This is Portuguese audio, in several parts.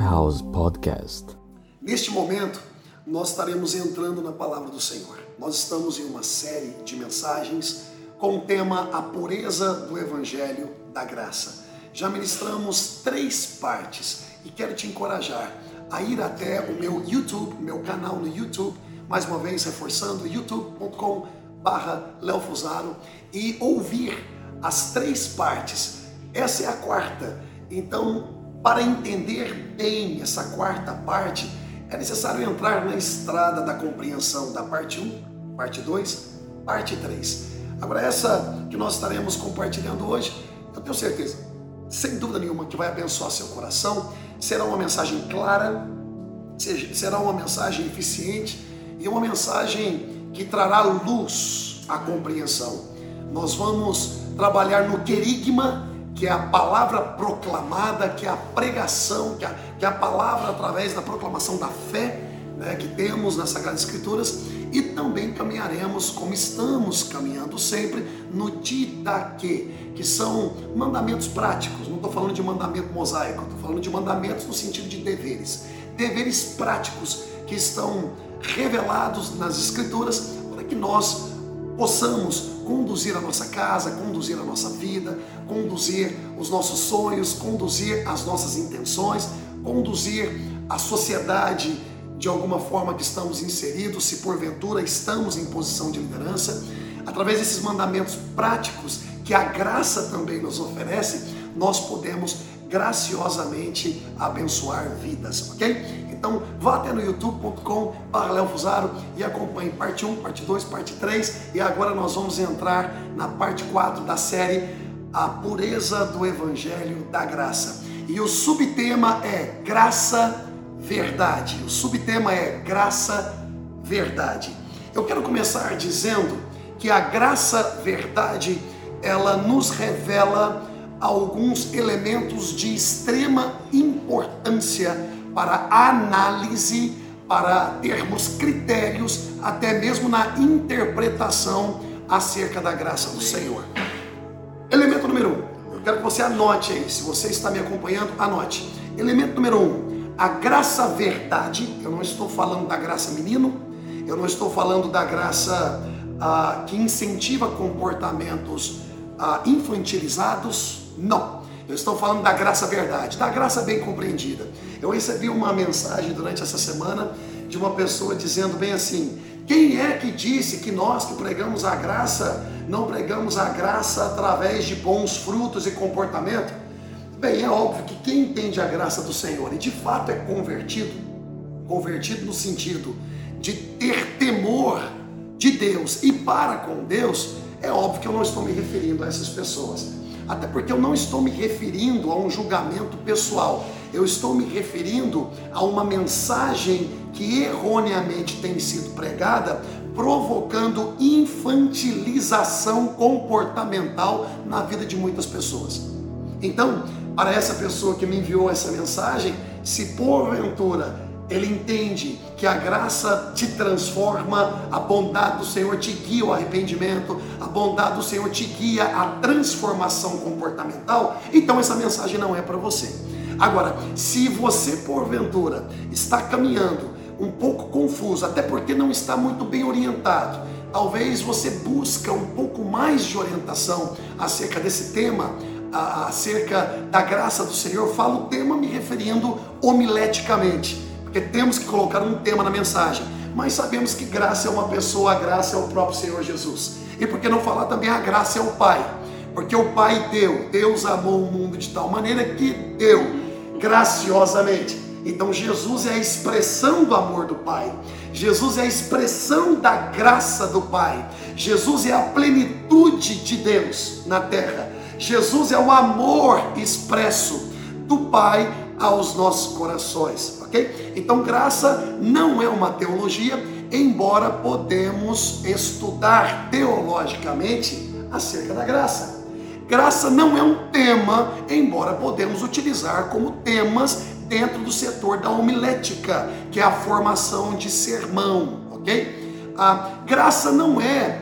Lifehouse Podcast. Neste momento, nós estaremos entrando na palavra do Senhor. Nós estamos em uma série de mensagens com o tema A Pureza do Evangelho da Graça. Já ministramos três partes e quero te encorajar a ir até o meu YouTube, meu canal no YouTube, mais uma vez reforçando, youtube.com barra Leofusaro e ouvir as três partes. Essa é a quarta. Então, para entender bem essa quarta parte, é necessário entrar na estrada da compreensão da parte 1, parte 2, parte 3. Agora, essa que nós estaremos compartilhando hoje, eu tenho certeza, sem dúvida nenhuma, que vai abençoar seu coração. Será uma mensagem clara, será uma mensagem eficiente e uma mensagem que trará luz à compreensão. Nós vamos trabalhar no querigma que é a palavra proclamada, que é a pregação, que é a, que é a palavra através da proclamação da fé né, que temos nas Sagradas Escrituras, e também caminharemos, como estamos caminhando sempre, no Didaque, que são mandamentos práticos, não estou falando de mandamento mosaico, estou falando de mandamentos no sentido de deveres, deveres práticos que estão revelados nas Escrituras para que nós possamos conduzir a nossa casa, conduzir a nossa vida, conduzir os nossos sonhos, conduzir as nossas intenções, conduzir a sociedade de alguma forma que estamos inseridos, se porventura estamos em posição de liderança, através desses mandamentos práticos que a graça também nos oferece, nós podemos graciosamente abençoar vidas, ok? Então vá até no youtube.com Fusaro e acompanhe parte 1, parte 2, parte 3 e agora nós vamos entrar na parte 4 da série A Pureza do Evangelho da Graça. E o subtema é Graça Verdade. O subtema é Graça Verdade. Eu quero começar dizendo que a graça verdade ela nos revela alguns elementos de extrema importância para análise, para termos critérios, até mesmo na interpretação acerca da graça do Senhor. Elemento número um, eu quero que você anote aí, se você está me acompanhando, anote. Elemento número um, a graça verdade, eu não estou falando da graça menino, eu não estou falando da graça ah, que incentiva comportamentos ah, infantilizados, não. Eu estou falando da graça verdade, da graça bem compreendida. Eu recebi uma mensagem durante essa semana de uma pessoa dizendo bem assim: quem é que disse que nós que pregamos a graça não pregamos a graça através de bons frutos e comportamento? Bem, é óbvio que quem entende a graça do Senhor e de fato é convertido, convertido no sentido de ter temor de Deus e para com Deus, é óbvio que eu não estou me referindo a essas pessoas. Até porque eu não estou me referindo a um julgamento pessoal eu estou me referindo a uma mensagem que erroneamente tem sido pregada, provocando infantilização comportamental na vida de muitas pessoas. Então, para essa pessoa que me enviou essa mensagem, se porventura ele entende que a graça te transforma, a bondade do Senhor te guia ao arrependimento, a bondade do Senhor te guia à transformação comportamental, então essa mensagem não é para você. Agora, se você porventura está caminhando um pouco confuso, até porque não está muito bem orientado, talvez você busca um pouco mais de orientação acerca desse tema, acerca da graça do Senhor, falo o tema me referindo homileticamente, porque temos que colocar um tema na mensagem, mas sabemos que graça é uma pessoa, a graça é o próprio Senhor Jesus. E por que não falar também a graça é o Pai? Porque o Pai deu, Deus amou o mundo de tal maneira que deu graciosamente. Então Jesus é a expressão do amor do Pai. Jesus é a expressão da graça do Pai. Jesus é a plenitude de Deus na terra. Jesus é o amor expresso do Pai aos nossos corações, ok? Então graça não é uma teologia, embora podemos estudar teologicamente acerca da graça. Graça não é um tema, embora podemos utilizar como temas dentro do setor da homilética, que é a formação de sermão, ok? A graça não é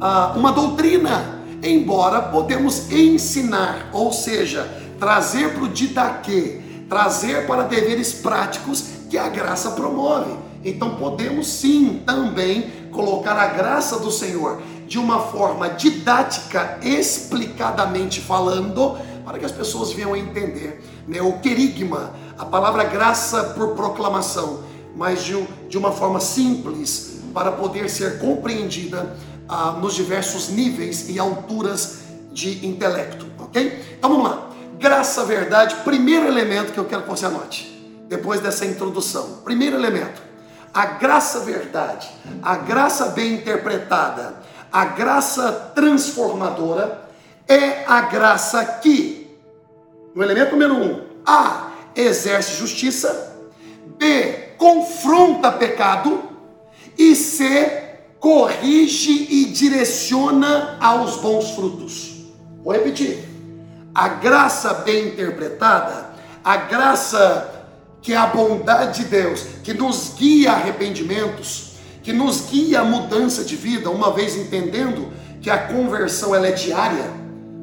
ah, uma doutrina, embora podemos ensinar, ou seja, trazer para o didaquê, trazer para deveres práticos que a graça promove. Então podemos sim também colocar a graça do Senhor de uma forma didática, explicadamente falando, para que as pessoas venham a entender. Né? O querigma, a palavra graça por proclamação, mas de, de uma forma simples, para poder ser compreendida ah, nos diversos níveis e alturas de intelecto, ok? Então vamos lá. Graça, verdade, primeiro elemento que eu quero que você anote, depois dessa introdução. Primeiro elemento, a graça, verdade, a graça bem interpretada, a graça transformadora é a graça que, no elemento número um, A, exerce justiça, B, confronta pecado e C, corrige e direciona aos bons frutos. Vou repetir. A graça bem interpretada, a graça que é a bondade de Deus, que nos guia a arrependimentos, que nos guia a mudança de vida, uma vez entendendo que a conversão ela é diária.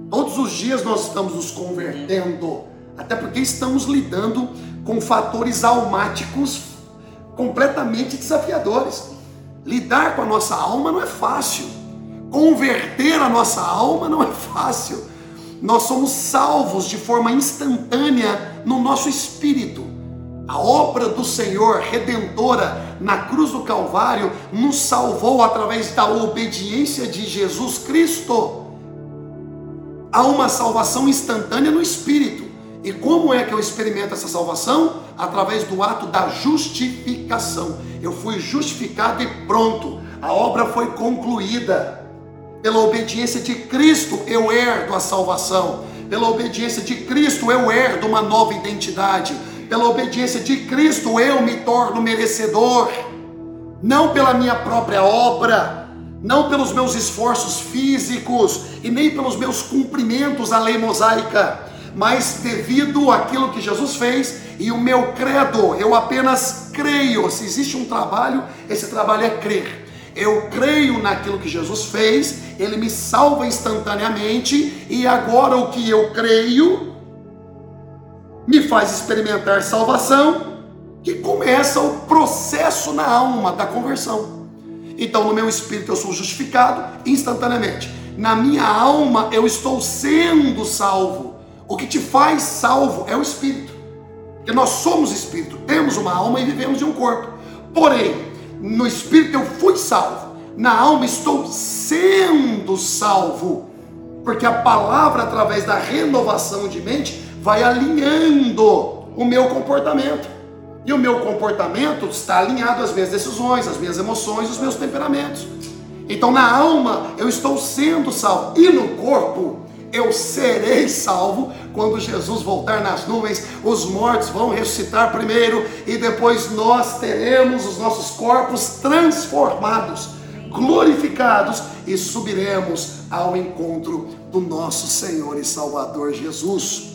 Todos os dias nós estamos nos convertendo, até porque estamos lidando com fatores almáticos completamente desafiadores. Lidar com a nossa alma não é fácil. Converter a nossa alma não é fácil. Nós somos salvos de forma instantânea no nosso espírito. A obra do Senhor redentora na cruz do Calvário nos salvou através da obediência de Jesus Cristo. Há uma salvação instantânea no espírito. E como é que eu experimento essa salvação? Através do ato da justificação. Eu fui justificado e pronto. A obra foi concluída. Pela obediência de Cristo eu herdo a salvação. Pela obediência de Cristo eu herdo uma nova identidade. Pela obediência de Cristo eu me torno merecedor. Não pela minha própria obra, não pelos meus esforços físicos e nem pelos meus cumprimentos à lei mosaica mas devido àquilo que Jesus fez e o meu credo, eu apenas creio. Se existe um trabalho, esse trabalho é crer. Eu creio naquilo que Jesus fez, ele me salva instantaneamente, e agora o que eu creio me faz experimentar salvação, que começa o processo na alma da conversão. Então, no meu espírito eu sou justificado instantaneamente. Na minha alma eu estou sendo salvo. O que te faz salvo é o espírito. Porque nós somos espírito, temos uma alma e vivemos de um corpo. Porém, no espírito eu fui salvo, na alma estou sendo salvo. Porque a palavra, através da renovação de mente, vai alinhando o meu comportamento. E o meu comportamento está alinhado às minhas decisões, às minhas emoções, aos meus temperamentos. Então, na alma, eu estou sendo salvo. E no corpo, eu serei salvo quando Jesus voltar nas nuvens. Os mortos vão ressuscitar primeiro e depois nós teremos os nossos corpos transformados, glorificados e subiremos ao encontro do nosso Senhor e Salvador Jesus.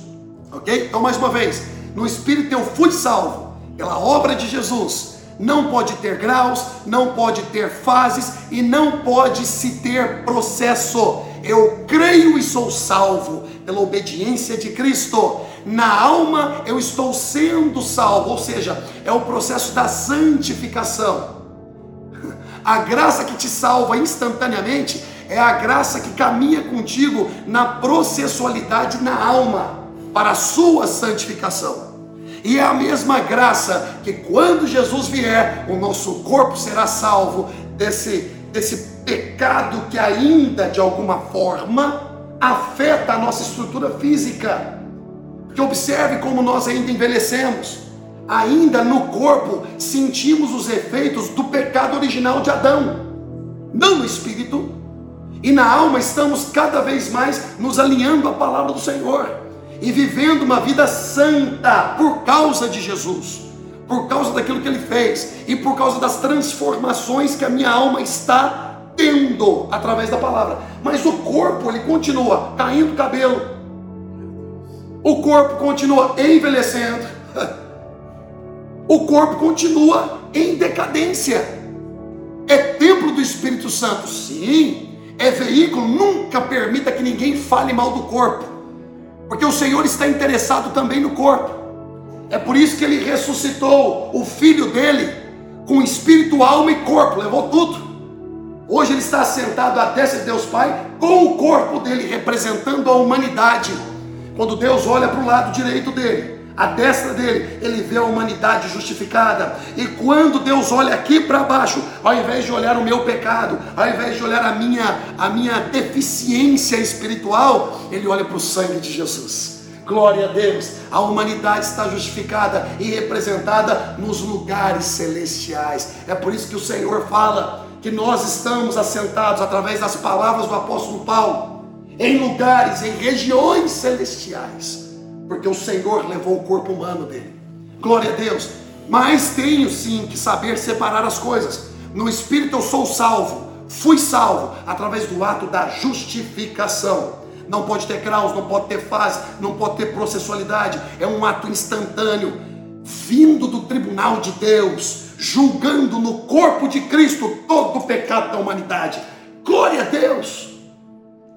Ok? Então, mais uma vez, no Espírito eu fui salvo pela obra de Jesus. Não pode ter graus, não pode ter fases e não pode se ter processo eu creio e sou salvo pela obediência de Cristo. Na alma eu estou sendo salvo, ou seja, é o processo da santificação. A graça que te salva instantaneamente é a graça que caminha contigo na processualidade na alma para a sua santificação. E é a mesma graça que quando Jesus vier, o nosso corpo será salvo desse desse pecado que ainda de alguma forma afeta a nossa estrutura física. Porque observe como nós ainda envelhecemos. Ainda no corpo sentimos os efeitos do pecado original de Adão, não no espírito. E na alma estamos cada vez mais nos alinhando à palavra do Senhor e vivendo uma vida santa por causa de Jesus por causa daquilo que ele fez e por causa das transformações que a minha alma está através da palavra. Mas o corpo, ele continua caindo cabelo, o corpo continua envelhecendo, o corpo continua em decadência. É templo do Espírito Santo, sim. É veículo, nunca permita que ninguém fale mal do corpo, porque o Senhor está interessado também no corpo. É por isso que ele ressuscitou o filho dele com espírito, alma e corpo, levou tudo. Hoje ele está sentado à destra de Deus Pai com o corpo dele representando a humanidade. Quando Deus olha para o lado direito dele, a destra dele, ele vê a humanidade justificada. E quando Deus olha aqui para baixo, ao invés de olhar o meu pecado, ao invés de olhar a minha, a minha deficiência espiritual, ele olha para o sangue de Jesus. Glória a Deus, a humanidade está justificada e representada nos lugares celestiais. É por isso que o Senhor fala que nós estamos assentados através das palavras do apóstolo Paulo em lugares, em regiões celestiais porque o Senhor levou o corpo humano dele. Glória a Deus. Mas tenho sim que saber separar as coisas. No espírito eu sou salvo, fui salvo através do ato da justificação. Não pode ter graus, não pode ter fase, não pode ter processualidade. É um ato instantâneo, vindo do tribunal de Deus, julgando no corpo de Cristo todo o pecado da humanidade. Glória a Deus!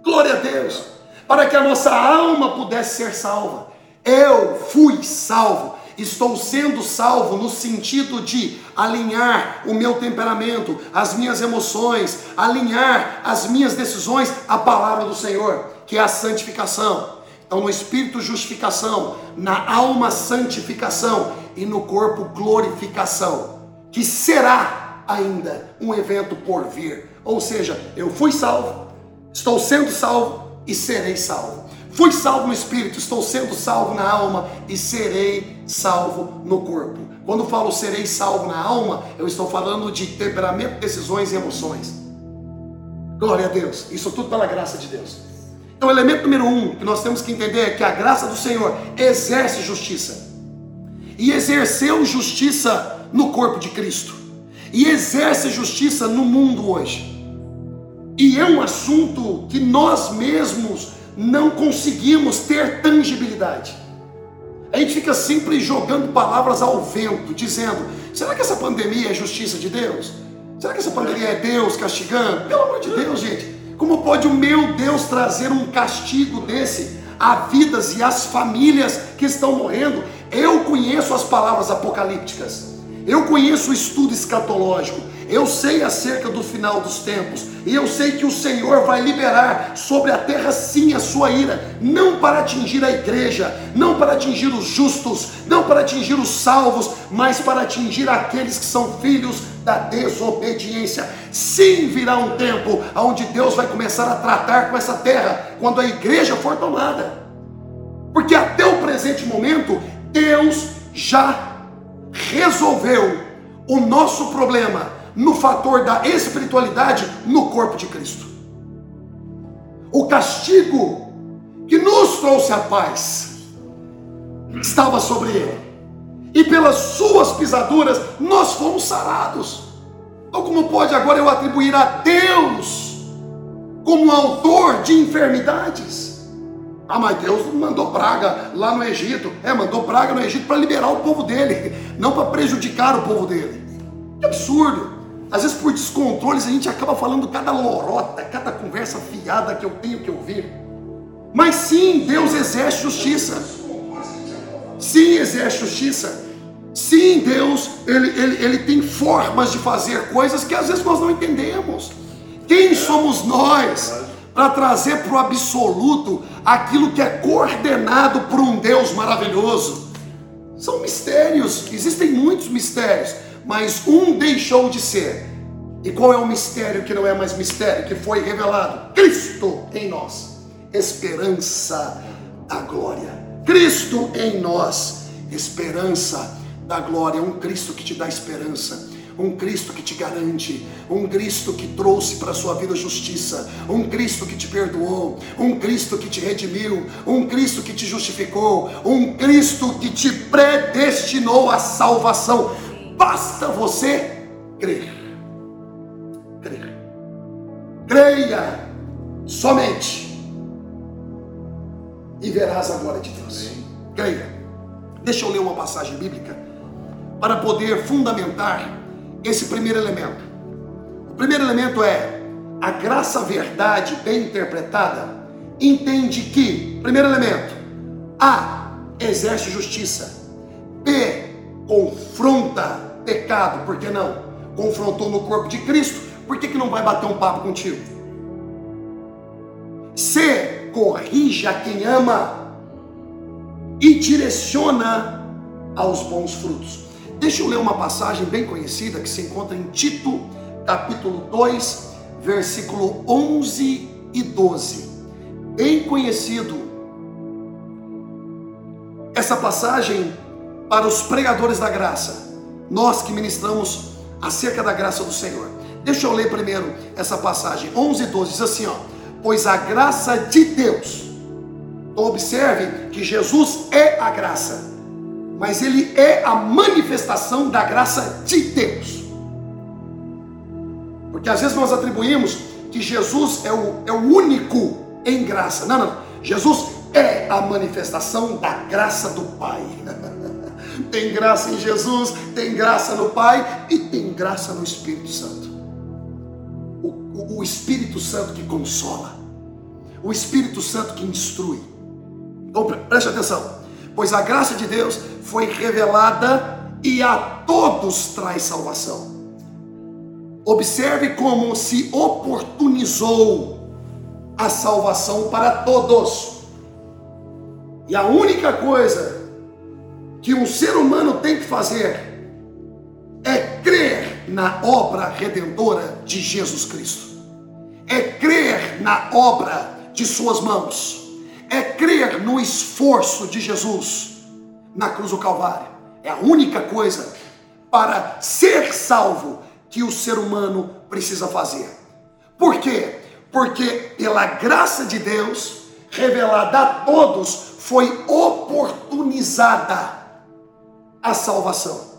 Glória a Deus! Para que a nossa alma pudesse ser salva. Eu fui salvo. Estou sendo salvo no sentido de alinhar o meu temperamento, as minhas emoções, alinhar as minhas decisões à palavra do Senhor, que é a santificação. Então, no espírito, justificação, na alma, santificação e no corpo, glorificação, que será ainda um evento por vir. Ou seja, eu fui salvo, estou sendo salvo e serei salvo. Fui salvo no espírito, estou sendo salvo na alma e serei salvo no corpo. Quando falo serei salvo na alma, eu estou falando de temperamento, decisões e emoções. Glória a Deus. Isso tudo pela graça de Deus. Então, elemento número um que nós temos que entender é que a graça do Senhor exerce justiça. E exerceu justiça no corpo de Cristo. E exerce justiça no mundo hoje. E é um assunto que nós mesmos não conseguimos ter tangibilidade. A gente fica sempre jogando palavras ao vento, dizendo: será que essa pandemia é justiça de Deus? Será que essa pandemia é Deus castigando? Pelo amor de Deus, gente, como pode o meu Deus trazer um castigo desse a vidas e às famílias que estão morrendo? Eu conheço as palavras apocalípticas, eu conheço o estudo escatológico, eu sei acerca do final dos tempos, e eu sei que o Senhor vai liberar sobre a terra sim a sua ira, não para atingir a igreja, não para atingir os justos, não para atingir os salvos, mas para atingir aqueles que são filhos da desobediência. Sim, virá um tempo onde Deus vai começar a tratar com essa terra, quando a igreja for tomada. Porque até o presente momento, Deus já resolveu o nosso problema no fator da espiritualidade no corpo de Cristo. O castigo que nos trouxe a paz estava sobre ele. E pelas suas pisaduras nós fomos sarados. Então, como pode agora eu atribuir a Deus como autor de enfermidades? Ah, mas Deus mandou praga lá no Egito. É, mandou praga no Egito para liberar o povo dele, não para prejudicar o povo dele. Que absurdo! Às vezes por descontroles a gente acaba falando cada lorota, cada conversa fiada que eu tenho que ouvir. Mas sim, Deus exerce justiça. Sim, exerce justiça. Sim, Deus, ele, ele, ele tem formas de fazer coisas que às vezes nós não entendemos. Quem somos nós para trazer para o absoluto aquilo que é coordenado por um Deus maravilhoso? São mistérios, existem muitos mistérios mas um deixou de ser. E qual é o mistério que não é mais mistério, que foi revelado? Cristo em nós, esperança da glória. Cristo em nós, esperança da glória. Um Cristo que te dá esperança um Cristo que te garante, um Cristo que trouxe para a sua vida justiça, um Cristo que te perdoou, um Cristo que te redimiu, um Cristo que te justificou, um Cristo que te predestinou à salvação. Basta você crer. Crer. Creia somente. E verás a glória de Deus. Creia. Deixa eu ler uma passagem bíblica para poder fundamentar esse primeiro elemento. O primeiro elemento é a graça verdade bem interpretada entende que, primeiro elemento, A exerce justiça. B. Confronta pecado, por que não? Confrontou no corpo de Cristo, por que, que não vai bater um papo contigo? C. Corrige a quem ama e direciona aos bons frutos. Deixa eu ler uma passagem bem conhecida que se encontra em Tito, capítulo 2, versículo 11 e 12. Bem conhecido essa passagem para os pregadores da graça, nós que ministramos acerca da graça do Senhor. Deixa eu ler primeiro essa passagem, 11 e 12, diz assim: ó, pois a graça de Deus, observe que Jesus é a graça, mas ele é a manifestação da graça de Deus. Porque às vezes nós atribuímos que Jesus é o, é o único em graça. Não, não. Jesus é a manifestação da graça do Pai. tem graça em Jesus, tem graça no Pai e tem graça no Espírito Santo. O, o, o Espírito Santo que consola, o Espírito Santo que instrui. Então preste atenção, pois a graça de Deus foi revelada e a todos traz salvação. Observe como se oportunizou a salvação para todos. E a única coisa que um ser humano tem que fazer é crer na obra redentora de Jesus Cristo. É crer na obra de suas mãos. É crer no esforço de Jesus na cruz do Calvário. É a única coisa para ser salvo que o ser humano precisa fazer. Por quê? Porque pela graça de Deus, revelada a todos, foi oportunizada a salvação.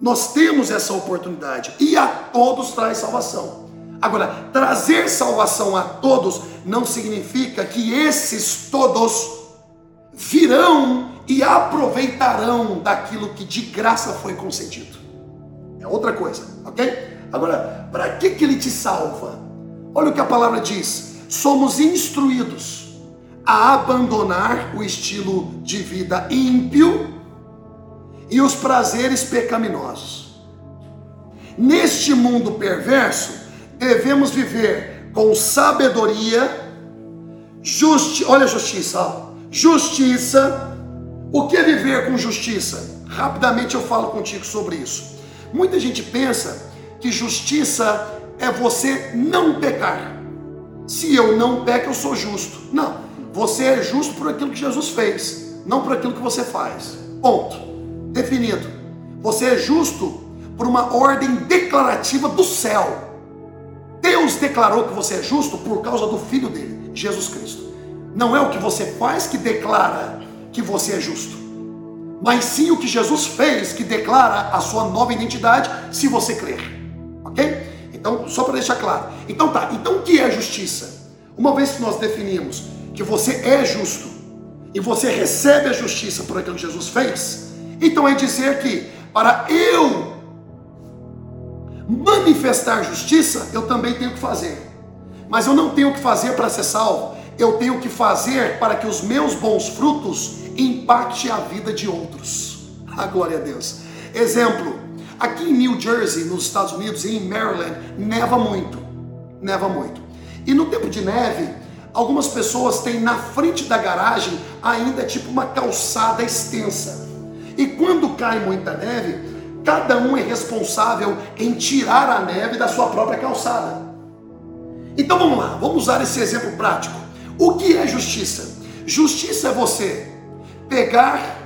Nós temos essa oportunidade e a todos traz salvação. Agora, trazer salvação a todos não significa que esses todos virão e aproveitarão daquilo que de graça foi concedido. É outra coisa, ok? Agora, para que, que ele te salva? Olha o que a palavra diz: somos instruídos a abandonar o estilo de vida ímpio e os prazeres pecaminosos. Neste mundo perverso, devemos viver com sabedoria, justi olha a justiça, ó. justiça. O que é viver com justiça? Rapidamente eu falo contigo sobre isso. Muita gente pensa que justiça é você não pecar. Se eu não peco, eu sou justo. Não, você é justo por aquilo que Jesus fez, não por aquilo que você faz. Ponto definido. Você é justo por uma ordem declarativa do céu. Deus declarou que você é justo por causa do Filho dele, Jesus Cristo. Não é o que você faz que declara que você é justo, mas sim o que Jesus fez que declara a sua nova identidade se você crer. Ok? Então, só para deixar claro. Então tá, então o que é justiça? Uma vez que nós definimos que você é justo e você recebe a justiça por aquilo que Jesus fez, então é dizer que para eu manifestar justiça, eu também tenho que fazer. Mas eu não tenho que fazer para ser salvo, eu tenho que fazer para que os meus bons frutos impactem a vida de outros. A glória a Deus. Exemplo, aqui em New Jersey, nos Estados Unidos, e em Maryland, neva muito. Neva muito. E no tempo de neve, algumas pessoas têm na frente da garagem ainda tipo uma calçada extensa. E quando cai muita neve, cada um é responsável em tirar a neve da sua própria calçada. Então vamos lá, vamos usar esse exemplo prático. O que é justiça? Justiça é você pegar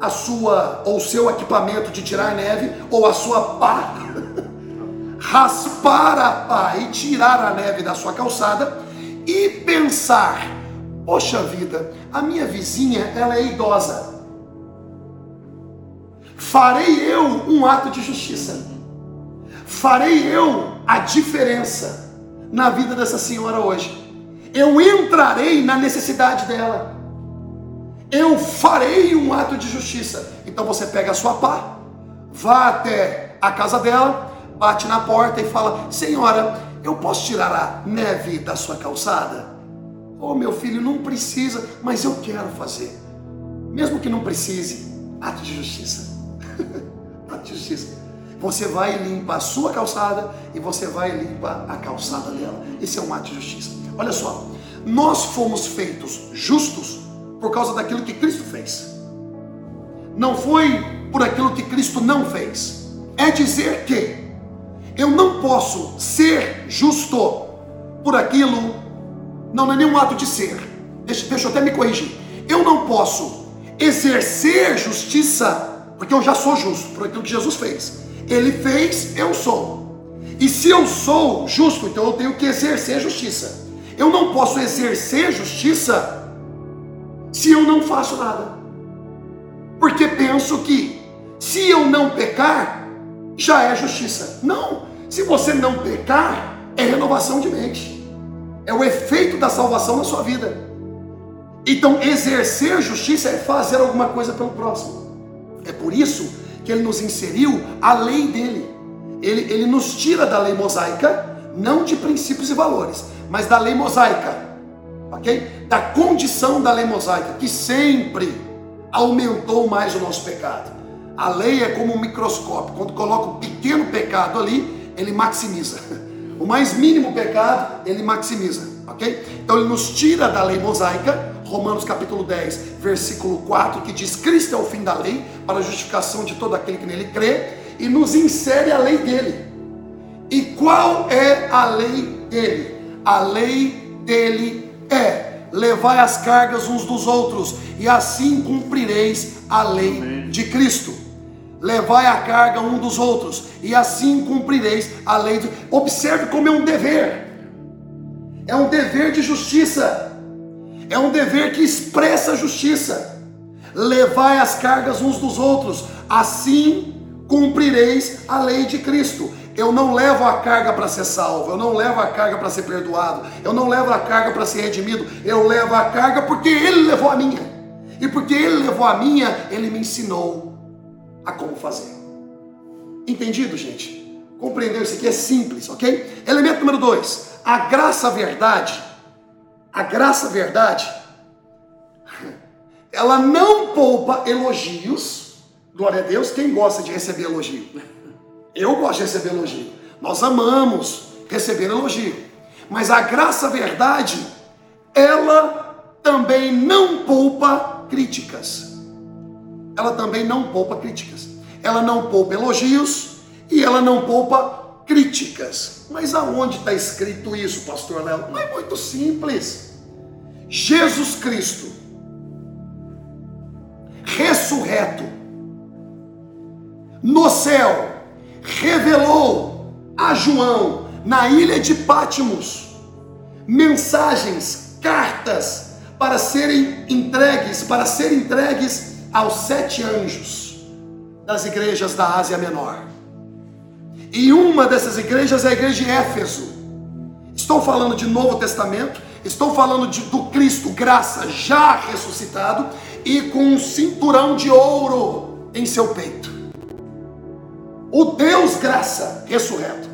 a sua ou seu equipamento de tirar neve ou a sua pá, raspar a pá e tirar a neve da sua calçada e pensar: poxa vida, a minha vizinha ela é idosa farei eu um ato de justiça, farei eu a diferença na vida dessa senhora hoje. Eu entrarei na necessidade dela. Eu farei um ato de justiça. Então você pega a sua pá, vá até a casa dela, bate na porta e fala: Senhora, eu posso tirar a neve da sua calçada? Oh, meu filho, não precisa, mas eu quero fazer. Mesmo que não precise, ato de justiça. de justiça. Você vai e limpa a sua calçada e você vai e limpa a calçada dela. Esse é um ato de justiça. Olha só, nós fomos feitos justos por causa daquilo que Cristo fez. Não foi por aquilo que Cristo não fez. É dizer que eu não posso ser justo por aquilo, não, não é nenhum ato de ser. Deixa, deixa eu até me corrigir. Eu não posso exercer justiça, porque eu já sou justo por aquilo que Jesus fez. Ele fez, eu sou. E se eu sou justo, então eu tenho que exercer justiça. Eu não posso exercer justiça se eu não faço nada. Porque penso que se eu não pecar, já é justiça. Não. Se você não pecar, é renovação de mente. É o efeito da salvação na sua vida. Então, exercer justiça é fazer alguma coisa pelo próximo. É por isso que ele nos inseriu a lei dele. Ele, ele nos tira da lei mosaica, não de princípios e valores, mas da lei mosaica, ok? Da condição da lei mosaica, que sempre aumentou mais o nosso pecado. A lei é como um microscópio, quando coloca um pequeno pecado ali, ele maximiza. O mais mínimo pecado, ele maximiza, ok? Então ele nos tira da lei mosaica, Romanos capítulo 10, versículo 4, que diz: Cristo é o fim da lei, para a justificação de todo aquele que nele crê, e nos insere a lei dele. E qual é a lei dele? A lei dele é: levai as cargas uns dos outros, e assim cumprireis a lei Amém. de Cristo levai a carga um dos outros, e assim cumprireis a lei. De... Observe como é um dever, é um dever de justiça, é um dever que expressa a justiça. Levai as cargas uns dos outros, assim cumprireis a lei de Cristo. Eu não levo a carga para ser salvo, eu não levo a carga para ser perdoado, eu não levo a carga para ser redimido, eu levo a carga porque Ele levou a minha, e porque Ele levou a minha, Ele me ensinou a como fazer. Entendido, gente? Compreendeu? Isso aqui é simples, ok? Elemento número dois: a graça verdade. A graça verdade, ela não poupa elogios. Glória a Deus, quem gosta de receber elogio? Eu gosto de receber elogio. Nós amamos receber elogio. Mas a graça verdade, ela também não poupa críticas ela também não poupa críticas. Ela não poupa elogios e ela não poupa críticas. Mas aonde está escrito isso, pastor Léo? Não é muito simples. Jesus Cristo, ressurreto, no céu, revelou a João, na ilha de Pátimos, mensagens, cartas para serem entregues, para serem entregues aos sete anjos das igrejas da Ásia Menor. E uma dessas igrejas é a igreja de Éfeso. Estou falando de Novo Testamento, estou falando de, do Cristo, graça, já ressuscitado e com um cinturão de ouro em seu peito. O Deus graça ressurreto.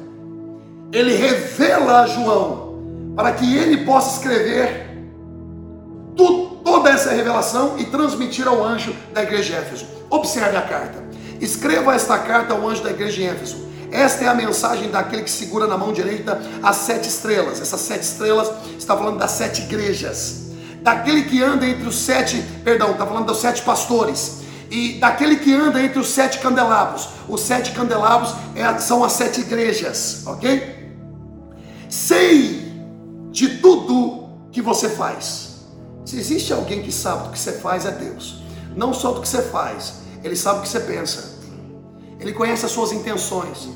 Ele revela a João para que ele possa escrever toda essa revelação e transmitir ao anjo da igreja de Éfeso. Observe a carta. Escreva esta carta ao anjo da igreja de Éfeso. Esta é a mensagem daquele que segura na mão direita as sete estrelas. Essas sete estrelas está falando das sete igrejas. Daquele que anda entre os sete, perdão, está falando dos sete pastores. E daquele que anda entre os sete candelabros. Os sete candelabros é, são as sete igrejas, ok? Sei de tudo que você faz se existe alguém que sabe do que você faz, é Deus. Não só do que você faz, Ele sabe o que você pensa. Ele conhece as suas intenções.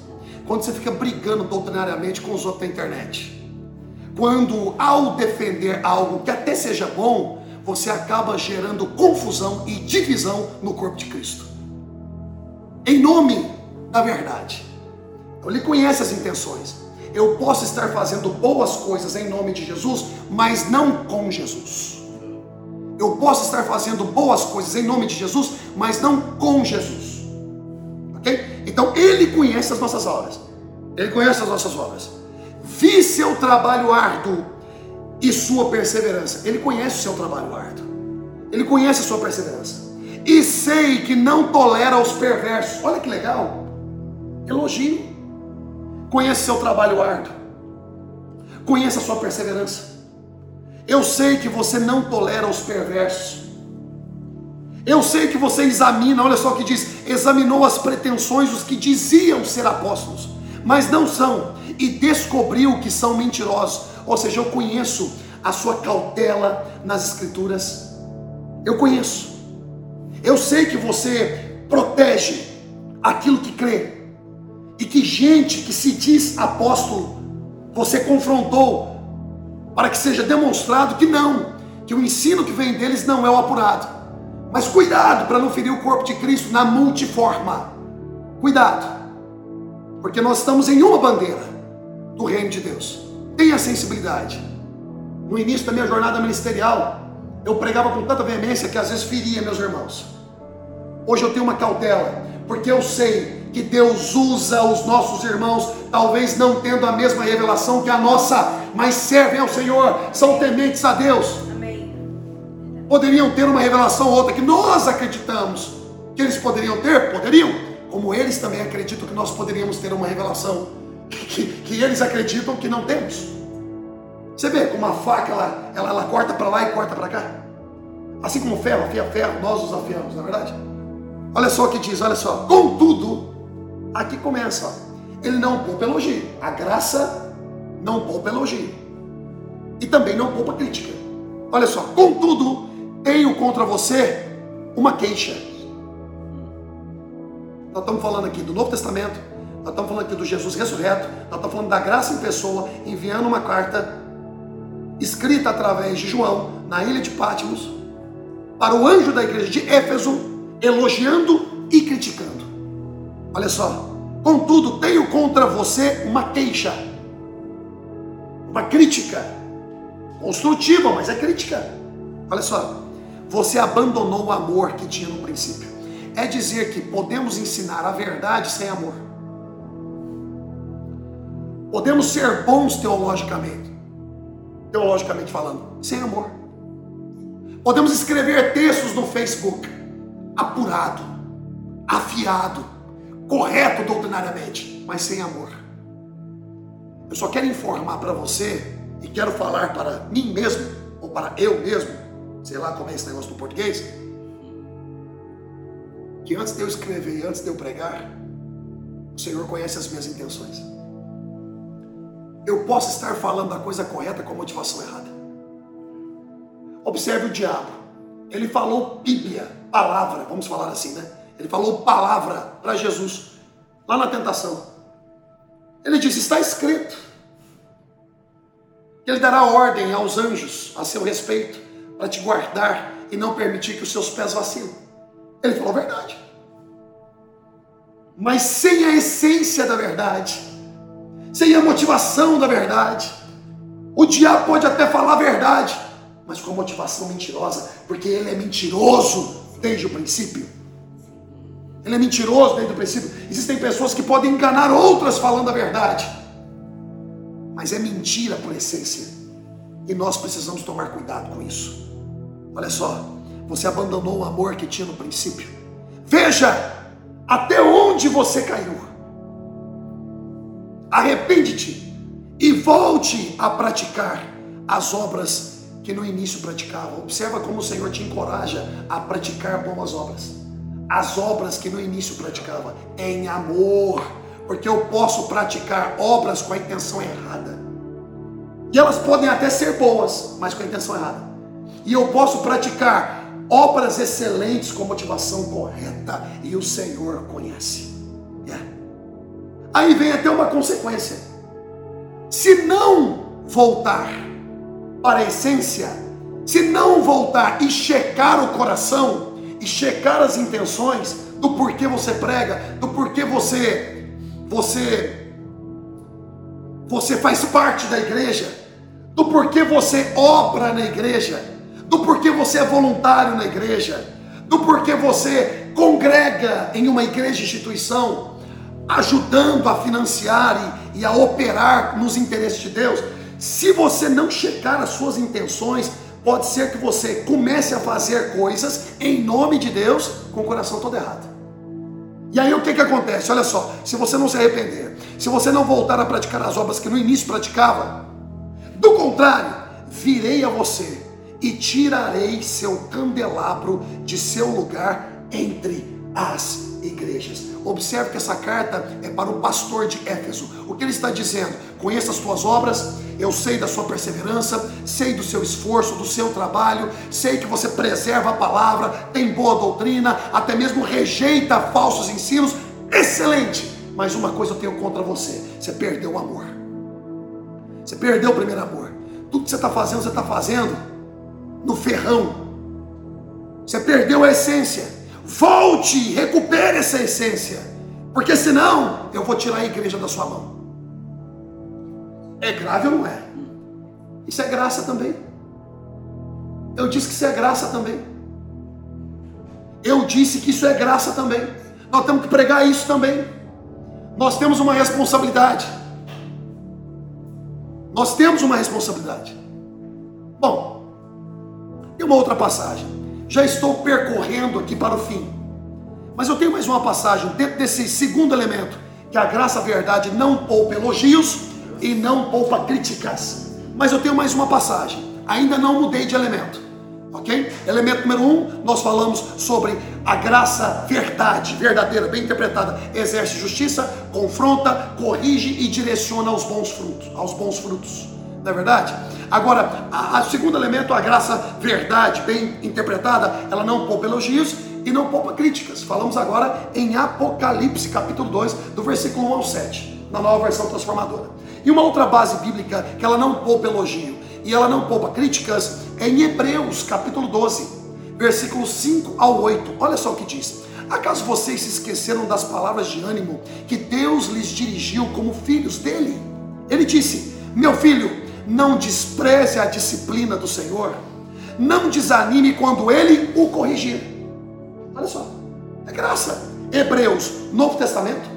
Quando você fica brigando doutrinariamente com os outros da internet. Quando, ao defender algo que até seja bom, você acaba gerando confusão e divisão no corpo de Cristo. Em nome da verdade. Ele conhece as intenções. Eu posso estar fazendo boas coisas em nome de Jesus, mas não com Jesus. Eu posso estar fazendo boas coisas em nome de Jesus, mas não com Jesus. Ok? Então Ele conhece as nossas obras. Ele conhece as nossas obras. Vi seu trabalho árduo e sua perseverança. Ele conhece o seu trabalho árduo. Ele conhece a sua perseverança. e sei que não tolera os perversos. Olha que legal. Elogio. Conheça seu trabalho árduo. Conheça a sua perseverança. Eu sei que você não tolera os perversos. Eu sei que você examina, olha só o que diz: examinou as pretensões dos que diziam ser apóstolos, mas não são, e descobriu que são mentirosos. Ou seja, eu conheço a sua cautela nas Escrituras. Eu conheço. Eu sei que você protege aquilo que crê. E que gente que se diz apóstolo, você confrontou para que seja demonstrado que não, que o ensino que vem deles não é o apurado. Mas cuidado para não ferir o corpo de Cristo na multiforma. Cuidado, porque nós estamos em uma bandeira do reino de Deus. Tenha sensibilidade. No início da minha jornada ministerial, eu pregava com tanta veemência que às vezes feria meus irmãos. Hoje eu tenho uma cautela, porque eu sei que Deus usa os nossos irmãos, talvez não tendo a mesma revelação que a nossa, mas servem ao Senhor, são tementes a Deus. Poderiam ter uma revelação ou outra que nós acreditamos que eles poderiam ter, poderiam, como eles também acreditam que nós poderíamos ter uma revelação que, que eles acreditam que não temos. Você vê como a faca ela, ela, ela corta para lá e corta para cá. Assim como ferro afia ferro, nós os afiamos, não é verdade? Olha só o que diz, olha só. Contudo, Aqui começa. Ele não poupa elogio. A graça não poupa elogio. E também não poupa crítica. Olha só. Contudo, tenho contra você uma queixa. Nós estamos falando aqui do Novo Testamento. Nós estamos falando aqui do Jesus ressurreto. Nós estamos falando da graça em pessoa, enviando uma carta escrita através de João na ilha de Pátimos para o anjo da igreja de Éfeso, elogiando e criticando. Olha só. Contudo, tenho contra você uma queixa, uma crítica, construtiva, mas é crítica. Olha só. Você abandonou o amor que tinha no princípio. É dizer que podemos ensinar a verdade sem amor. Podemos ser bons teologicamente, teologicamente falando, sem amor. Podemos escrever textos no Facebook, apurado, afiado, correto doutrinariamente, mas sem amor. Eu só quero informar para você e quero falar para mim mesmo, ou para eu mesmo, sei lá como é esse negócio do português, que antes de eu escrever e antes de eu pregar, o Senhor conhece as minhas intenções. Eu posso estar falando a coisa correta com a motivação errada. Observe o diabo. Ele falou Bíblia, palavra, vamos falar assim, né? Ele falou palavra para Jesus, lá na tentação. Ele disse: Está escrito. Ele dará ordem aos anjos a seu respeito, para te guardar e não permitir que os seus pés vacilem. Ele falou a verdade. Mas sem a essência da verdade, sem a motivação da verdade, o diabo pode até falar a verdade, mas com a motivação mentirosa, porque ele é mentiroso desde o princípio. Ele é mentiroso desde o princípio. Existem pessoas que podem enganar outras falando a verdade. Mas é mentira por essência. E nós precisamos tomar cuidado com isso. Olha só, você abandonou o amor que tinha no princípio. Veja até onde você caiu. Arrepende-te e volte a praticar as obras que no início praticava. Observa como o Senhor te encoraja a praticar boas obras as obras que no início praticava em amor, porque eu posso praticar obras com a intenção errada. E elas podem até ser boas, mas com a intenção errada. E eu posso praticar obras excelentes com motivação correta, e o Senhor conhece. Yeah. Aí vem até uma consequência. Se não voltar para a essência, se não voltar e checar o coração, e checar as intenções do porquê você prega, do porquê você você você faz parte da igreja, do porquê você obra na igreja, do porquê você é voluntário na igreja, do porquê você congrega em uma igreja instituição, ajudando a financiar e, e a operar nos interesses de Deus. Se você não checar as suas intenções, pode ser que você comece a fazer coisas em nome de Deus com o coração todo errado. E aí o que, que acontece? Olha só, se você não se arrepender, se você não voltar a praticar as obras que no início praticava, do contrário, virei a você e tirarei seu candelabro de seu lugar entre as igrejas. Observe que essa carta é para o pastor de Éfeso. O que ele está dizendo? Conheça as tuas obras, eu sei da sua perseverança, sei do seu esforço, do seu trabalho, sei que você preserva a palavra, tem boa doutrina, até mesmo rejeita falsos ensinos. Excelente! Mas uma coisa eu tenho contra você: você perdeu o amor. Você perdeu o primeiro amor. Tudo que você está fazendo, você está fazendo no ferrão. Você perdeu a essência. Volte, recupere essa essência, porque senão eu vou tirar a igreja da sua mão. É grave ou não é? Isso é graça também. Eu disse que isso é graça também. Eu disse que isso é graça também. Nós temos que pregar isso também. Nós temos uma responsabilidade. Nós temos uma responsabilidade. Bom, uma outra passagem já estou percorrendo aqui para o fim. Mas eu tenho mais uma passagem dentro desse segundo elemento, que a graça a verdade não poupa elogios e não poupa críticas. Mas eu tenho mais uma passagem, ainda não mudei de elemento. Ok? Elemento número um, nós falamos sobre a graça verdade, verdadeira, bem interpretada, exerce justiça, confronta, corrige e direciona aos bons frutos, aos bons frutos não é verdade? Agora, a, a segundo elemento, a graça verdade, bem interpretada, ela não poupa elogios e não poupa críticas. Falamos agora em Apocalipse, capítulo 2, do versículo 1 ao 7, na nova versão transformadora. E uma outra base bíblica que ela não poupa elogio e ela não poupa críticas é em Hebreus, capítulo 12, versículos 5 ao 8. Olha só o que diz. Acaso vocês se esqueceram das palavras de ânimo que Deus lhes dirigiu como filhos dele? Ele disse: Meu filho, não despreze a disciplina do Senhor, não desanime quando Ele o corrigir. Olha só, é graça. Hebreus, Novo Testamento.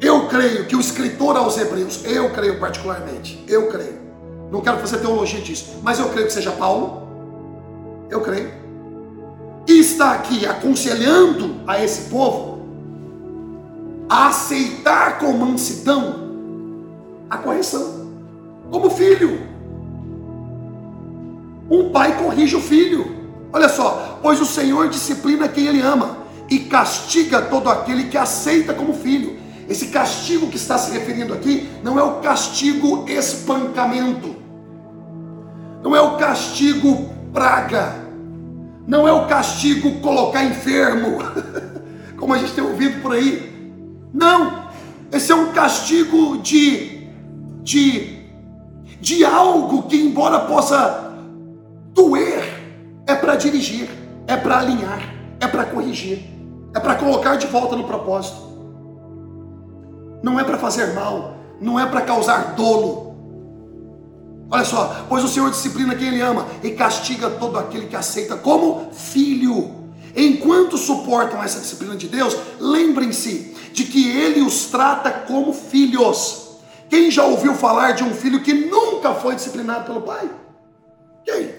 Eu creio que o escritor aos Hebreus, eu creio particularmente, eu creio, não quero fazer teologia disso, mas eu creio que seja Paulo, eu creio, e está aqui aconselhando a esse povo a aceitar com mansidão a correção como filho. Um pai corrige o filho. Olha só, pois o Senhor disciplina quem ele ama e castiga todo aquele que aceita como filho. Esse castigo que está se referindo aqui não é o castigo espancamento, não é o castigo praga, não é o castigo colocar enfermo, como a gente tem ouvido por aí. Não, esse é um castigo de, de de algo que, embora possa doer, é para dirigir, é para alinhar, é para corrigir, é para colocar de volta no propósito. Não é para fazer mal, não é para causar dolo. Olha só, pois o Senhor disciplina quem Ele ama e castiga todo aquele que aceita como filho. Enquanto suportam essa disciplina de Deus, lembrem-se de que Ele os trata como filhos. Quem já ouviu falar de um filho que nunca foi disciplinado pelo pai? Quem?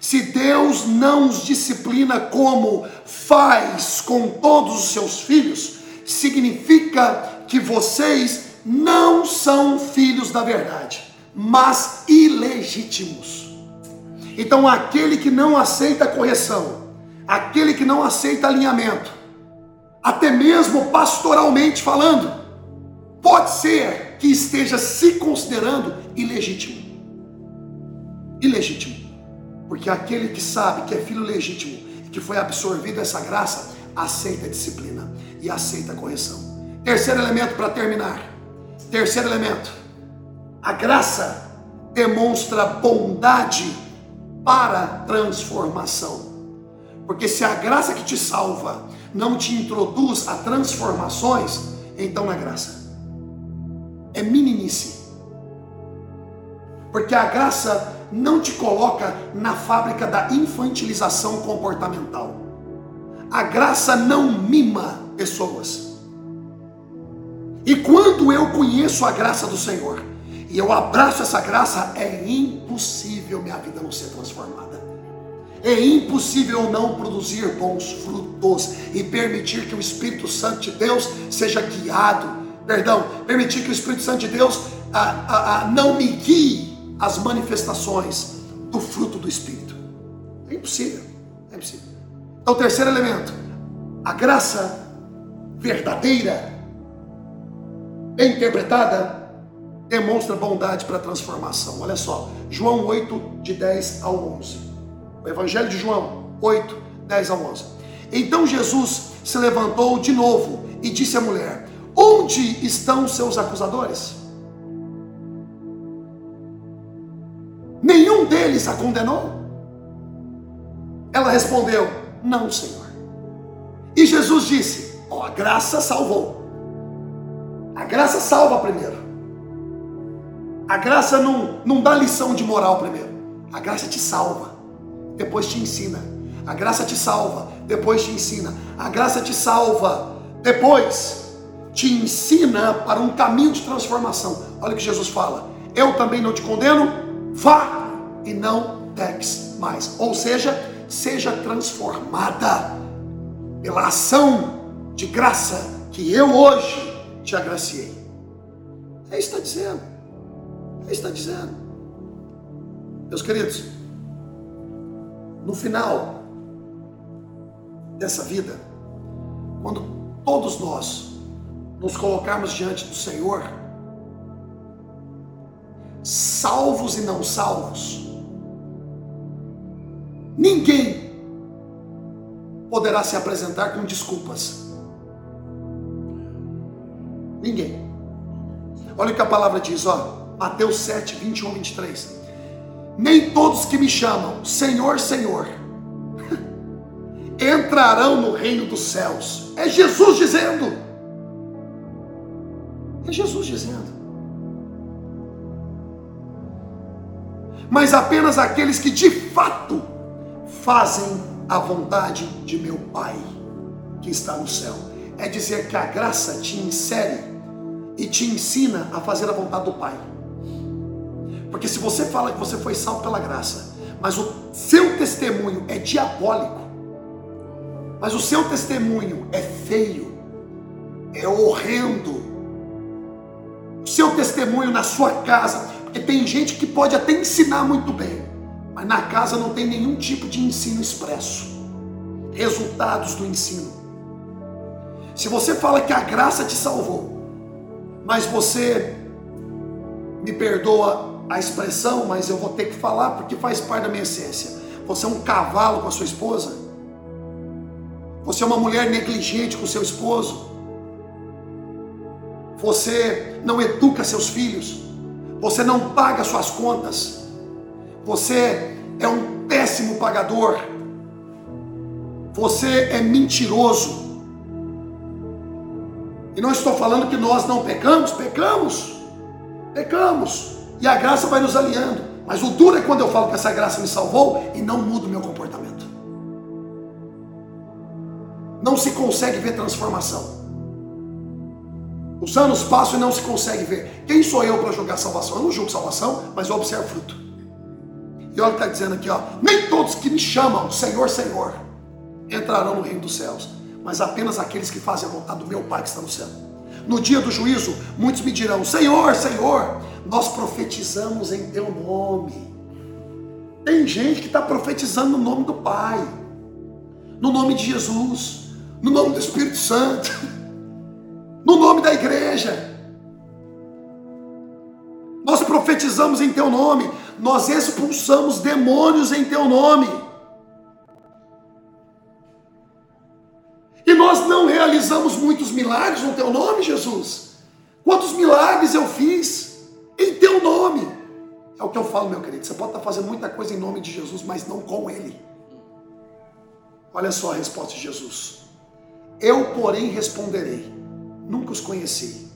Se Deus não os disciplina como faz com todos os seus filhos, significa que vocês não são filhos da verdade, mas ilegítimos. Então, aquele que não aceita correção, aquele que não aceita alinhamento, até mesmo pastoralmente falando, pode ser que esteja se considerando ilegítimo. Ilegítimo. Porque aquele que sabe que é filho legítimo e que foi absorvido essa graça, aceita a disciplina e aceita a correção. Terceiro elemento para terminar. Terceiro elemento. A graça demonstra bondade para transformação. Porque se a graça que te salva não te introduz a transformações, então não é graça é meninice. Porque a graça não te coloca na fábrica da infantilização comportamental. A graça não mima pessoas. E quando eu conheço a graça do Senhor e eu abraço essa graça, é impossível minha vida não ser transformada. É impossível não produzir bons frutos e permitir que o Espírito Santo de Deus seja guiado. Perdão, permitir que o Espírito Santo de Deus a, a, não me guie as manifestações do fruto do Espírito. É impossível. É impossível. Então, terceiro elemento, a graça verdadeira, bem interpretada, demonstra bondade para a transformação. Olha só, João 8, de 10 ao 11. O Evangelho de João 8, 10 ao 11. Então Jesus se levantou de novo e disse à mulher: Onde estão seus acusadores? Nenhum deles a condenou? Ela respondeu: Não, Senhor. E Jesus disse: Ó, oh, a graça salvou. A graça salva primeiro. A graça não, não dá lição de moral primeiro. A graça te salva, depois te ensina. A graça te salva, depois te ensina. A graça te salva, depois te ensina para um caminho de transformação. Olha o que Jesus fala: Eu também não te condeno, vá e não peques mais. Ou seja, seja transformada pela ação de graça que eu hoje te agraciei. É isso que está dizendo. É isso que está dizendo. Meus queridos, no final dessa vida, quando todos nós nos colocarmos diante do Senhor, salvos e não salvos, ninguém poderá se apresentar com desculpas. Ninguém. Olha o que a palavra diz, ó, Mateus 7, 21, 23. Nem todos que me chamam Senhor, Senhor entrarão no reino dos céus. É Jesus dizendo. É Jesus dizendo. Mas apenas aqueles que de fato fazem a vontade de meu Pai que está no céu. É dizer que a graça te insere e te ensina a fazer a vontade do Pai. Porque se você fala que você foi salvo pela graça, mas o seu testemunho é diabólico, mas o seu testemunho é feio, é horrendo, seu testemunho na sua casa, porque tem gente que pode até ensinar muito bem, mas na casa não tem nenhum tipo de ensino expresso. Resultados do ensino. Se você fala que a graça te salvou, mas você me perdoa a expressão, mas eu vou ter que falar porque faz parte da minha essência. Você é um cavalo com a sua esposa? Você é uma mulher negligente com seu esposo? Você não educa seus filhos? Você não paga suas contas? Você é um péssimo pagador. Você é mentiroso. E não estou falando que nós não pecamos, pecamos. Pecamos. E a graça vai nos alinhando. Mas o duro é quando eu falo que essa graça me salvou e não mudo meu comportamento. Não se consegue ver transformação. Os anos passam e não se consegue ver. Quem sou eu para julgar salvação? Eu não julgo salvação, mas eu observo fruto. E olha o que está dizendo aqui, ó. Nem todos que me chamam Senhor, Senhor entrarão no reino dos céus, mas apenas aqueles que fazem a vontade do meu Pai que está no céu. No dia do juízo, muitos me dirão: Senhor, Senhor, nós profetizamos em teu nome. Tem gente que está profetizando no nome do Pai, no nome de Jesus, no nome do Espírito Santo, no nome da igreja. Nós profetizamos em teu nome, nós expulsamos demônios em teu nome. E nós não realizamos muitos milagres no teu nome, Jesus. Quantos milagres eu fiz em teu nome? É o que eu falo, meu querido. Você pode estar fazendo muita coisa em nome de Jesus, mas não com Ele. Olha só a resposta de Jesus. Eu, porém, responderei: Nunca os conheci.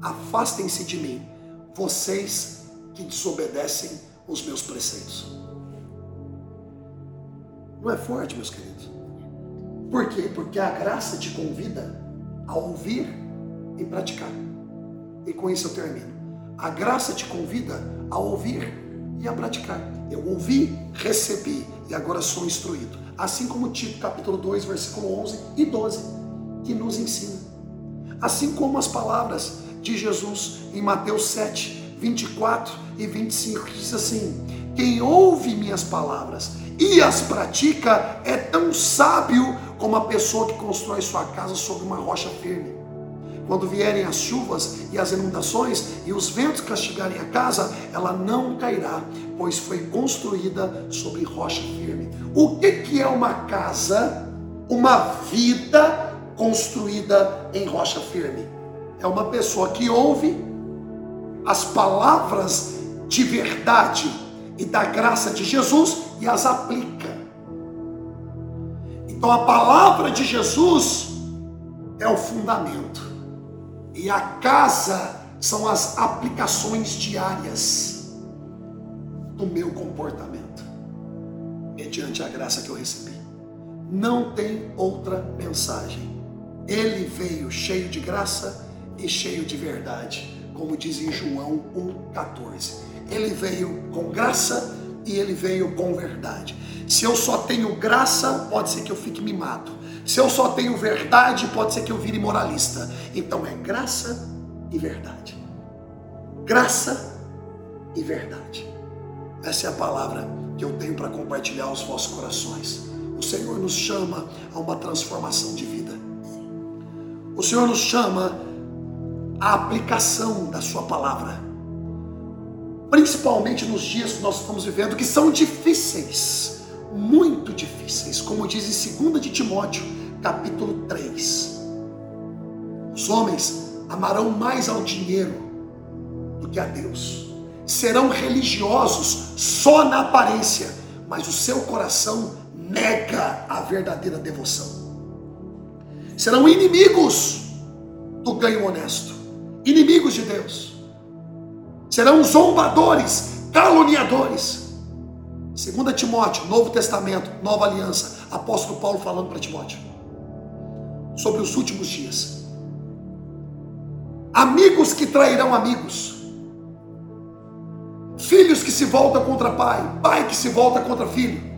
Afastem-se de mim, vocês que desobedecem os meus preceitos. Não é forte, meus queridos? Por quê? Porque a graça te convida a ouvir e praticar. E com isso eu termino. A graça te convida a ouvir e a praticar. Eu ouvi, recebi e agora sou instruído. Assim como Tito capítulo 2, versículo 11 e 12, que nos ensina. Assim como as palavras de Jesus em Mateus 7, 24 e 25, que diz assim: Quem ouve minhas palavras e as pratica é tão sábio como a pessoa que constrói sua casa sobre uma rocha firme. Quando vierem as chuvas e as inundações e os ventos castigarem a casa, ela não cairá, pois foi construída sobre rocha firme. O que, que é uma casa? Uma vida construída em rocha firme. É uma pessoa que ouve as palavras de verdade e da graça de Jesus e as aplica. Então a palavra de Jesus é o fundamento. E a casa são as aplicações diárias do meu comportamento, mediante a graça que eu recebi. Não tem outra mensagem. Ele veio cheio de graça e cheio de verdade, como diz em João 1,14. Ele veio com graça e ele veio com verdade. Se eu só tenho graça, pode ser que eu fique mimado. Se eu só tenho verdade, pode ser que eu vire moralista. Então é graça e verdade. Graça e verdade. Essa é a palavra que eu tenho para compartilhar aos vossos corações. O Senhor nos chama a uma transformação de vida. O Senhor nos chama à aplicação da Sua palavra. Principalmente nos dias que nós estamos vivendo, que são difíceis muito difíceis, como diz em 2 de Timóteo, capítulo 3. Os homens amarão mais ao dinheiro do que a Deus. Serão religiosos só na aparência, mas o seu coração nega a verdadeira devoção. Serão inimigos do ganho honesto, inimigos de Deus. Serão zombadores, caluniadores 2 Timóteo, Novo Testamento, Nova Aliança, apóstolo Paulo falando para Timóteo sobre os últimos dias. Amigos que trairão amigos, filhos que se voltam contra pai, pai que se volta contra filho.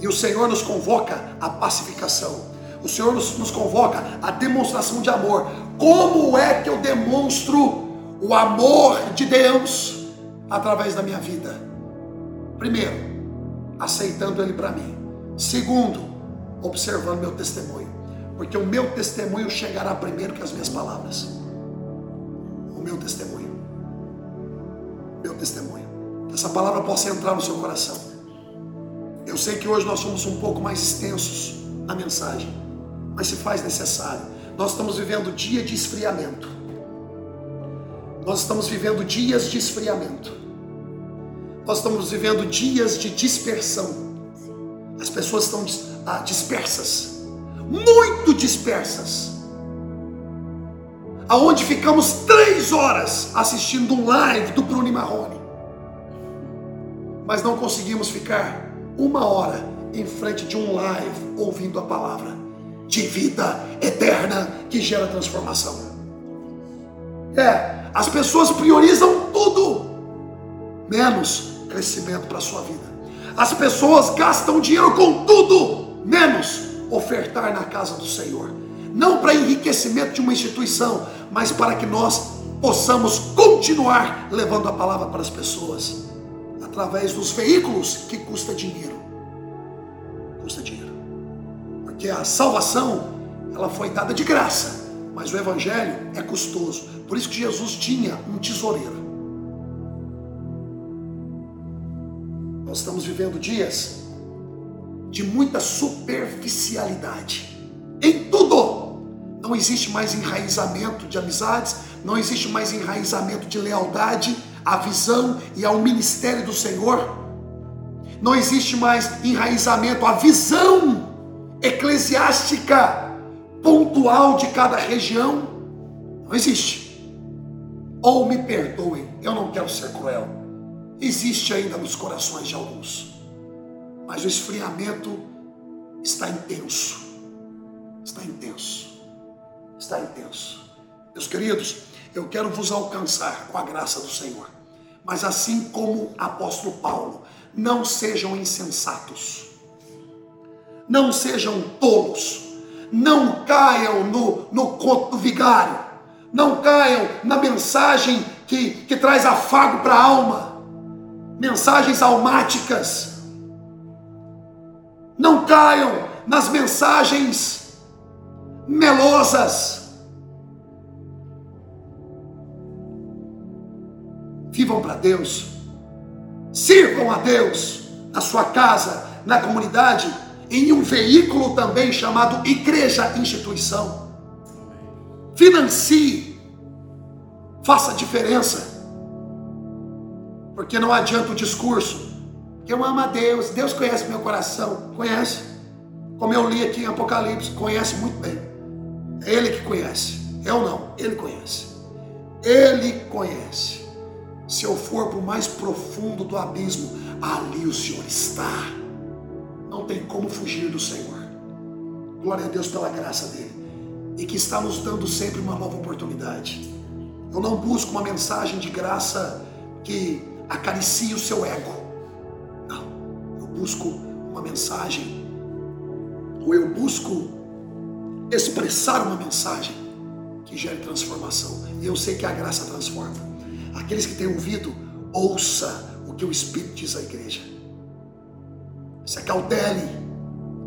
E o Senhor nos convoca à pacificação. O Senhor nos, nos convoca à demonstração de amor. Como é que eu demonstro o amor de Deus através da minha vida? Primeiro, aceitando Ele para mim. Segundo, observando meu testemunho. Porque o meu testemunho chegará primeiro que as minhas palavras. O meu testemunho. Meu testemunho. Que essa palavra possa entrar no seu coração. Eu sei que hoje nós somos um pouco mais extensos na mensagem, mas se faz necessário. Nós estamos vivendo dia de esfriamento. Nós estamos vivendo dias de esfriamento. Nós estamos vivendo dias de dispersão. As pessoas estão ah, dispersas, muito dispersas. Aonde ficamos três horas assistindo um live do Bruno Marrone, mas não conseguimos ficar uma hora em frente de um live ouvindo a palavra de vida eterna que gera transformação. É, as pessoas priorizam tudo, menos crescimento para sua vida. As pessoas gastam dinheiro com tudo, menos ofertar na casa do Senhor. Não para enriquecimento de uma instituição, mas para que nós possamos continuar levando a palavra para as pessoas através dos veículos que custa dinheiro. Custa dinheiro. Porque a salvação, ela foi dada de graça, mas o evangelho é custoso. Por isso que Jesus tinha um tesoureiro. Nós estamos vivendo dias de muita superficialidade em tudo. Não existe mais enraizamento de amizades, não existe mais enraizamento de lealdade à visão e ao ministério do Senhor. Não existe mais enraizamento à visão eclesiástica pontual de cada região. Não existe. Ou me perdoem, eu não quero ser cruel existe ainda nos corações de alguns. Mas o esfriamento está intenso. Está intenso. Está intenso. Meus queridos, eu quero vos alcançar com a graça do Senhor. Mas assim como apóstolo Paulo, não sejam insensatos, não sejam tolos, não caiam no, no conto do vigário, não caiam na mensagem que, que traz afago para a alma, mensagens almáticas. Não caiam nas mensagens melosas. Vivam para Deus, sirvam a Deus na sua casa, na comunidade, em um veículo também chamado igreja instituição. Financie, faça diferença. Porque não adianta o discurso. Eu amo a Deus, Deus conhece meu coração, conhece. Como eu li aqui em Apocalipse, conhece muito bem. É Ele que conhece, eu não, Ele conhece. Ele conhece. Se eu for para o mais profundo do abismo, ali o Senhor está. Não tem como fugir do Senhor. Glória a Deus pela graça dele. E que está nos dando sempre uma nova oportunidade. Eu não busco uma mensagem de graça que acaricie o seu ego. Não. Eu busco uma mensagem, ou eu busco expressar uma mensagem que gere transformação. E eu sei que a graça transforma. Aqueles que têm ouvido, ouça o que o Espírito diz à igreja. Se acautele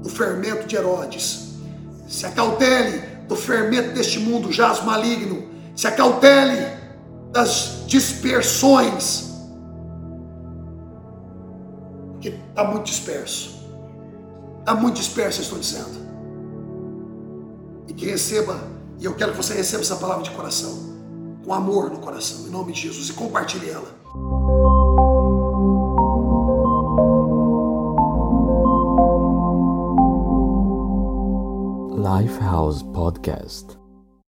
do fermento de Herodes, se acautele do fermento deste mundo jaz maligno, se acautele das dispersões, porque está muito disperso, está muito disperso, estou dizendo, e que receba, e eu quero que você receba essa palavra de coração, com amor no coração, em nome de Jesus, e compartilhe ela. Lifehouse Podcast.